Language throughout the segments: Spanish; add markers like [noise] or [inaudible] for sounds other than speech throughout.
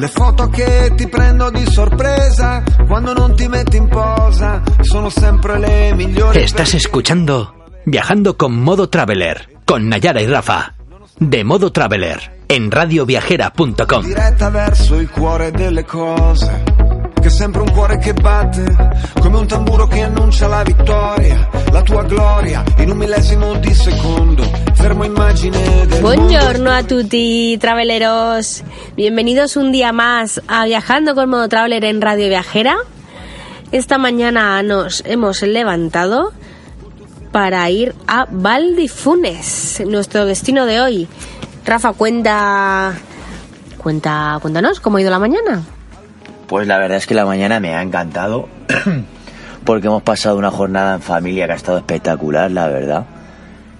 Le foto che ti prendo di sorpresa quando non ti metti in posa sono sempre le migliori. Estás escuchando Viajando con Modo Traveler con Nayara y Rafa. De Modo Traveler en radioviajera.com. Diretta verso il cuore delle cose. Che è sempre un cuore che batte, come un tamburo che annuncia la vittoria, la tua gloria, in un millesimo di secondo, fermo immagine del Buongiorno a tutti, traveleros. Bienvenidos un día más a Viajando con Modo Traveler en Radio Viajera. Esta mañana nos hemos levantado para ir a Valdifunes, nuestro destino de hoy. Rafa, cuenta, cuenta, cuéntanos cómo ha ido la mañana. Pues la verdad es que la mañana me ha encantado [clears throat] porque hemos pasado una jornada en familia que ha estado espectacular, la verdad.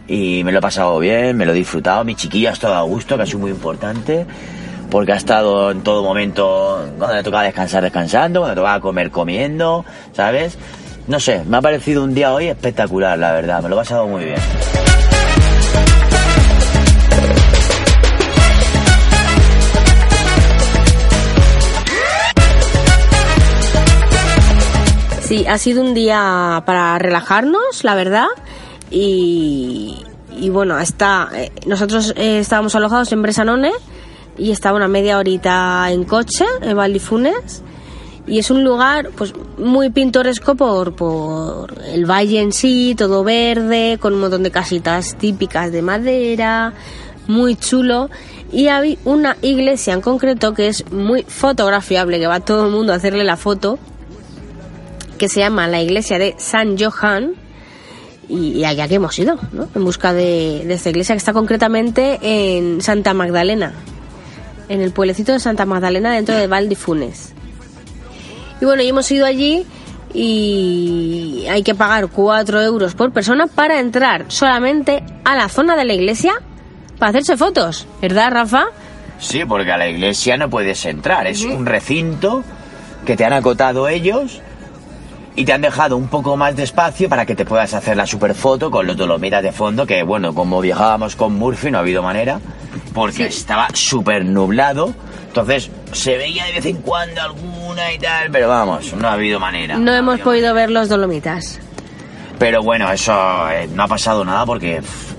Y me lo he pasado bien, me lo he disfrutado, mi chiquilla ha estado a gusto, que ha sido muy importante, porque ha estado en todo momento, cuando le tocaba descansar, descansando, cuando le tocaba comer, comiendo, ¿sabes? No sé, me ha parecido un día hoy espectacular, la verdad, me lo he pasado muy bien. Sí, ha sido un día para relajarnos, la verdad. Y, bueno, está, eh, nosotros eh, estábamos alojados en Bresanone y estaba una media horita en coche, en Valdifunes. Y es un lugar pues muy pintoresco por, por el valle en sí, todo verde, con un montón de casitas típicas de madera, muy chulo. Y hay una iglesia en concreto que es muy fotografiable, que va todo el mundo a hacerle la foto que se llama la iglesia de San Johan y, allá que hemos ido, ¿no? En busca de, de esta iglesia que está concretamente en Santa Magdalena, en el pueblecito de Santa Magdalena dentro de Valdifunes. Y bueno, y hemos ido allí y hay que pagar 4 euros por persona para entrar solamente a la zona de la iglesia para hacerse fotos, ¿verdad, Rafa? Sí, porque a la iglesia no puedes entrar, es un recinto que te han acotado ellos y te han dejado un poco más de espacio para que te puedas hacer la superfoto con los dolomitas de fondo, que bueno, como viajábamos con Murphy no ha habido manera, porque estaba súper nublado, entonces se veía de vez en cuando alguna y tal, pero vamos, no ha habido manera. No hemos podido ver los dolomitas. Pero bueno, eso eh, no ha pasado nada porque pff,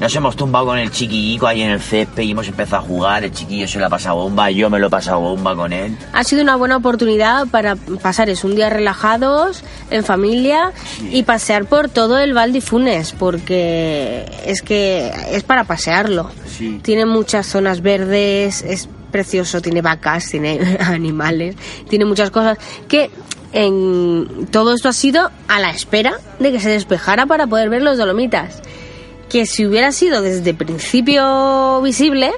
nos hemos tumbado con el chiquillico ahí en el césped y hemos empezado a jugar, el chiquillo se lo ha pasado bomba, yo me lo he pasado bomba con él. Ha sido una buena oportunidad para pasar es un día relajados, en familia y pasear por todo el Valdifunes, porque es que es para pasearlo. Sí. Tiene muchas zonas verdes, es precioso, tiene vacas, tiene [laughs] animales, tiene muchas cosas que en todo esto ha sido a la espera de que se despejara para poder ver los dolomitas. Que si hubiera sido desde principio visible,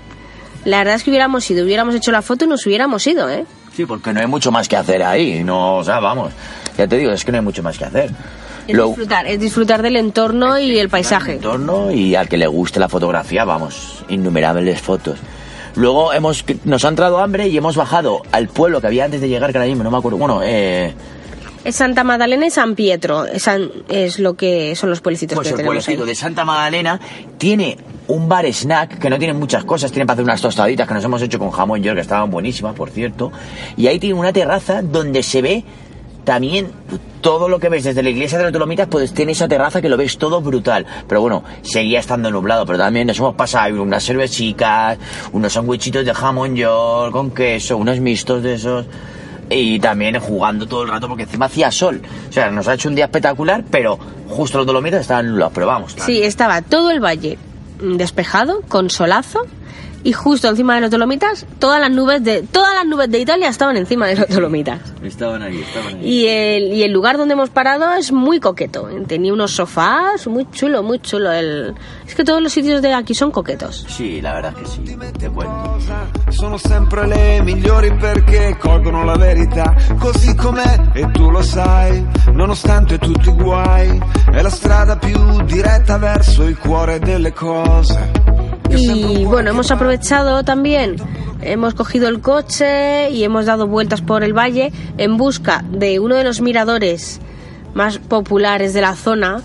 la verdad es que hubiéramos ido, hubiéramos hecho la foto y nos hubiéramos ido, ¿eh? Sí, porque no hay mucho más que hacer ahí, no, o sea, vamos, ya te digo, es que no hay mucho más que hacer. Es Lo- disfrutar, es disfrutar del entorno y el paisaje. entorno y al que le guste la fotografía, vamos, innumerables fotos. Luego hemos, nos ha entrado hambre y hemos bajado al pueblo que había antes de llegar, que ahora mismo no me acuerdo, bueno, eh, Es Santa Magdalena y San Pietro, es, San- es lo que son los pueblecitos pues que el tenemos pueblecito ahí. de Santa Magdalena tiene un bar snack que no tiene muchas cosas, tiene para hacer unas tostaditas que nos hemos hecho con jamón york que estaban buenísimas, por cierto, y ahí tiene una terraza donde se ve también todo lo que ves desde la iglesia de los Dolomitas, pues tiene esa terraza que lo ves todo brutal. Pero bueno, seguía estando nublado, pero también nos hemos pasado unas cervecitas, unos sandwichitos de jamón york con queso, unos mixtos de esos. Y también jugando todo el rato porque encima hacía sol. O sea, nos ha hecho un día espectacular, pero justo los Dolomitas estaban nublados. Pero vamos, Sí, estaba todo el valle despejado, con solazo, y justo encima de los Dolomitas, todas las nubes de todas las nubes de Italia estaban encima de los Dolomitas. estaban ahí, estaban ahí. Y el, y el lugar donde hemos parado es muy coqueto. Tenía unos sofás, muy chulo, muy chulo. El... Es que todos los sitios de aquí son coquetos. Sí, la verdad que sí. Te cuento. Sono sempre le migliori perché colgono la verità così com'è e tu lo sai, nonostante tutti i guai, è la strada più diretta verso il cuore delle cose. Y bueno, hemos aprovechado también, hemos cogido el coche y hemos dado vueltas por el valle en busca de uno de los miradores más populares de la zona,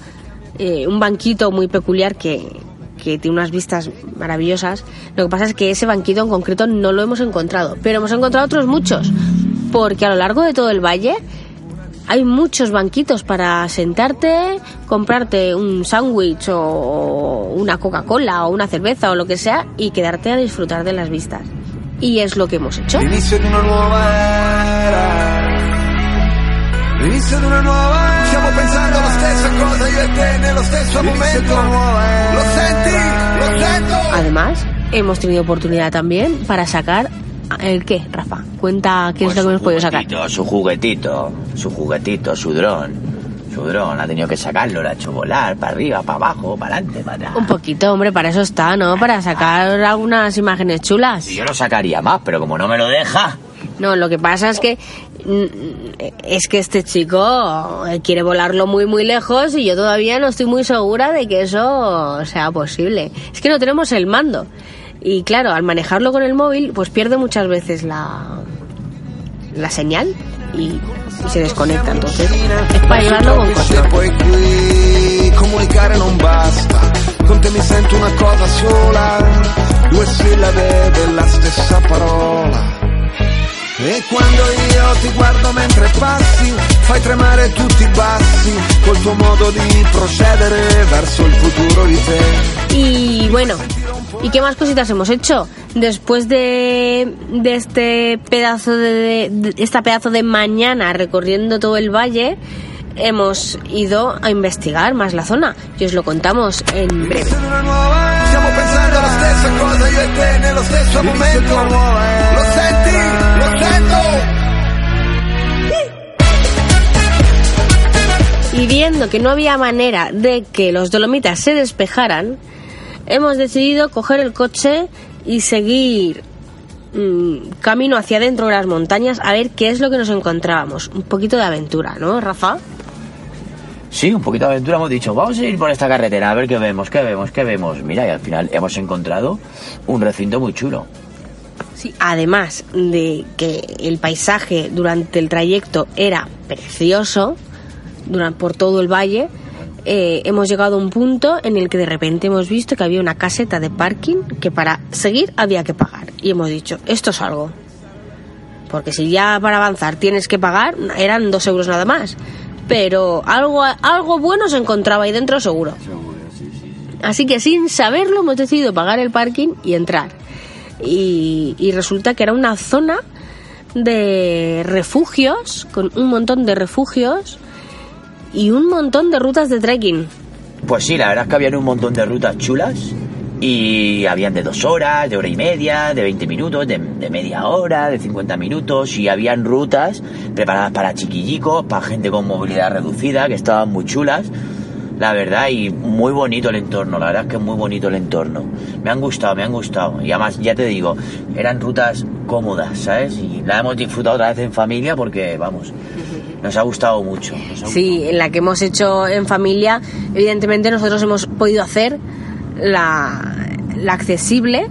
eh, un banquito muy peculiar que, que tiene unas vistas maravillosas. Lo que pasa es que ese banquito en concreto no lo hemos encontrado, pero hemos encontrado otros muchos, porque a lo largo de todo el valle hay muchos banquitos para sentarte, comprarte un sándwich o una Coca-Cola o una cerveza o lo que sea y quedarte a disfrutar de las vistas. Y es lo que hemos hecho. L'inizio di una nuova era. L'inizio di una nuova era. Stiamo pensando la stessa cosa io e te nello stesso momento. Lo senti? Lo sento. Además, hemos tenido oportunidad también para sacar el qué, Rafa. Cuenta qué es Pues lo que hemos podido sacar. Su juguetito, su juguetito, su dron. Su dron, ha tenido que sacarlo, lo ha hecho volar, para arriba, para abajo, para adelante, para atrás. Un poquito, hombre, para eso está, ¿no? Para sacar algunas imágenes chulas. Y yo lo sacaría más, pero como no me lo deja, No, lo que pasa es que mm, es que este chico eh, quiere volarlo muy muy lejos y yo todavía no estoy muy segura de que eso sea posible. Es que no tenemos el mando. Y claro, al manejarlo con el móvil, pues pierde muchas veces la la señal y, y se desconecta. Entonces, es para llevarlo con control. E quando io ti guardo mentre passi, fai tremare tutti i bassi, col tuo modo di procedere verso il futuro di te. Y bueno, ¿y qué más cositas hemos hecho? Después de, de este pedazo de, de- esta pedazo de mañana recorriendo todo el valle, hemos ido a investigar más la zona y os lo contamos en breve. E sento. Y viendo que no había manera de que los dolomitas se despejaran, hemos decidido coger el coche y seguir mm, camino hacia adentro de las montañas a ver qué es lo que nos encontrábamos. Un poquito de aventura, ¿no, Rafa? sí, un poquito de aventura hemos dicho, vamos a ir por esta carretera, a ver qué vemos, qué vemos, qué vemos. Mira, y al final hemos encontrado un recinto muy chulo. Sí, además de que el paisaje durante el trayecto era precioso, durante, por todo el valle, eh, hemos llegado a un punto en el que de repente hemos visto que había una caseta de parking que para seguir había que pagar. Y hemos dicho, esto es algo. Porque si ya para avanzar tienes que pagar, eran dos euros nada más. Pero algo, algo bueno se encontraba ahí dentro seguro. Así que sin saberlo hemos decidido pagar el parking y entrar. Y, y resulta que era una zona de refugios, con un montón de refugios y un montón de rutas de trekking. Pues sí, la verdad es que habían un montón de rutas chulas y habían de dos horas, de hora y media, de 20 minutos, de, media hora, de 50 minutos y habían rutas preparadas para chiquillicos, para gente con movilidad reducida, que estaban muy chulas. La verdad, y muy bonito el entorno, la verdad es que es muy bonito el entorno. Me han gustado, me han gustado. Y además, ya te digo, eran rutas cómodas, ¿sabes? Y la hemos disfrutado otra vez en familia porque, vamos, nos ha gustado mucho. Sí, en la que hemos hecho en familia, evidentemente nosotros hemos podido hacer la, la accesible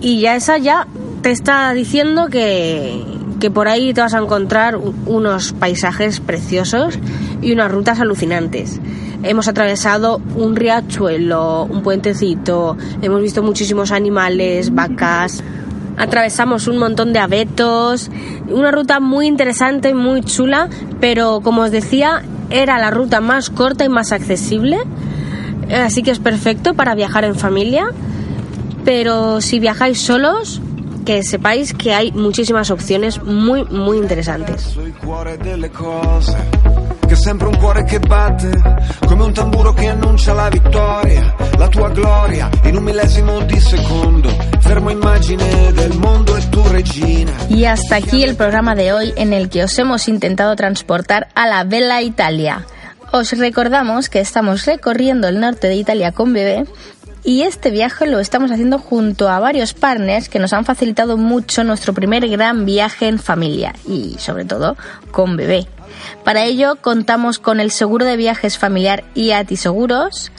y ya esa ya te está diciendo que, que por ahí te vas a encontrar unos paisajes preciosos y unas rutas alucinantes. Hemos atravesado un riachuelo, un puentecito, hemos visto muchísimos animales, vacas, atravesamos un montón de abetos, una ruta muy interesante, muy chula, pero como os decía, era la ruta más corta y más accesible, así que es perfecto para viajar en familia, pero si viajáis solos, que sepáis que hay muchísimas opciones muy, muy interesantes. Che è sempre un cuore che batte, come un tamburo che annuncia la vittoria, la tua gloria, in un millesimo di secondo, fermo immagine del mondo e tu regina. Y hasta aquí el programa de hoy en el que os hemos intentado transportar a la Bella Italia. Os recordamos que estamos recorriendo el norte de Italia con bebé y este viaje lo estamos haciendo junto a varios partners que nos han facilitado mucho nuestro primer gran viaje en familia y sobre todo con bebé. Para ello contamos con el seguro de viajes familiar IATI Seguros,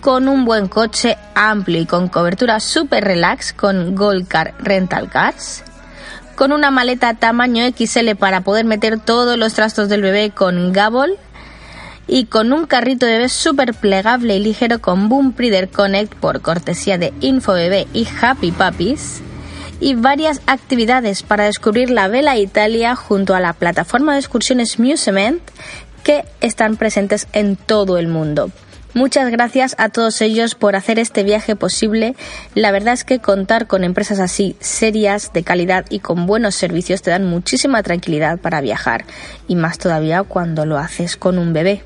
con un buen coche amplio y con cobertura super relax con Gold Car Rental Cars, con una maleta tamaño XL para poder meter todos los trastos del bebé con Gabol y con un carrito bebé súper plegable y ligero con Boom Breeder Connect por cortesía de InfoBebé y Happy Puppies y varias actividades para descubrir la Vela Italia junto a la plataforma de excursiones Musement que están presentes en todo el mundo. Muchas gracias a todos ellos por hacer este viaje posible. La verdad es que contar con empresas así, serias, de calidad y con buenos servicios te dan muchísima tranquilidad para viajar, y más todavía cuando lo haces con un bebé.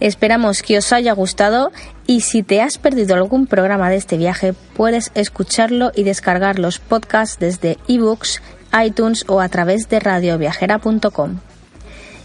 Esperamos que os haya gustado y si te has perdido algún programa de este viaje puedes escucharlo y descargar los podcasts desde ebooks, iTunes o a través de radioviajera.com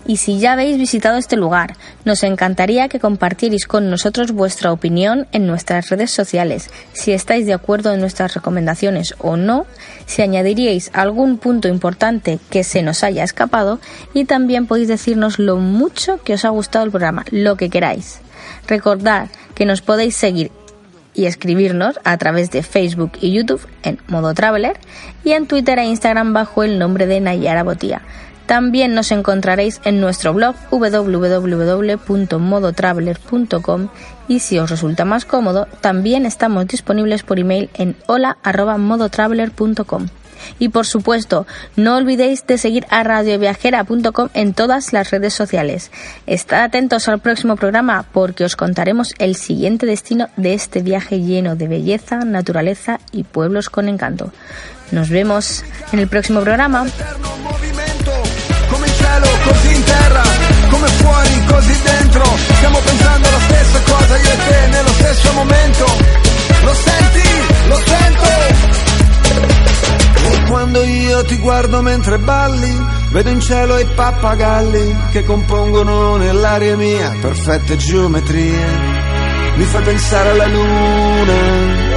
y si ya habéis visitado este lugar, nos encantaría que compartierais con nosotros vuestra opinión en nuestras redes sociales, si estáis de acuerdo en nuestras recomendaciones o no, si añadiríais algún punto importante que se nos haya escapado y también podéis decirnos lo mucho que os ha gustado el programa, lo que queráis. Recordad que nos podéis seguir y escribirnos a través de Facebook y YouTube en modo Traveler y en Twitter e Instagram bajo el nombre de Nayara Botía. También nos encontraréis en nuestro blog www.modotraveler.com y si os resulta más cómodo, también estamos disponibles por email en hola@modotraveler.com. Y por supuesto, no olvidéis de seguir a radioviajera.com en todas las redes sociales. Estad atentos al próximo programa porque os contaremos el siguiente destino de este viaje lleno de belleza, naturaleza y pueblos con encanto. Nos vemos en el próximo programa. Così in terra, come fuori, così dentro. Stiamo pensando la stessa cosa io e te nello stesso momento. Lo senti? Lo sento. Quando io ti guardo mentre balli, vedo in cielo i pappagalli che compongono nell'aria mia perfette geometrie. Mi fa pensare alla luna.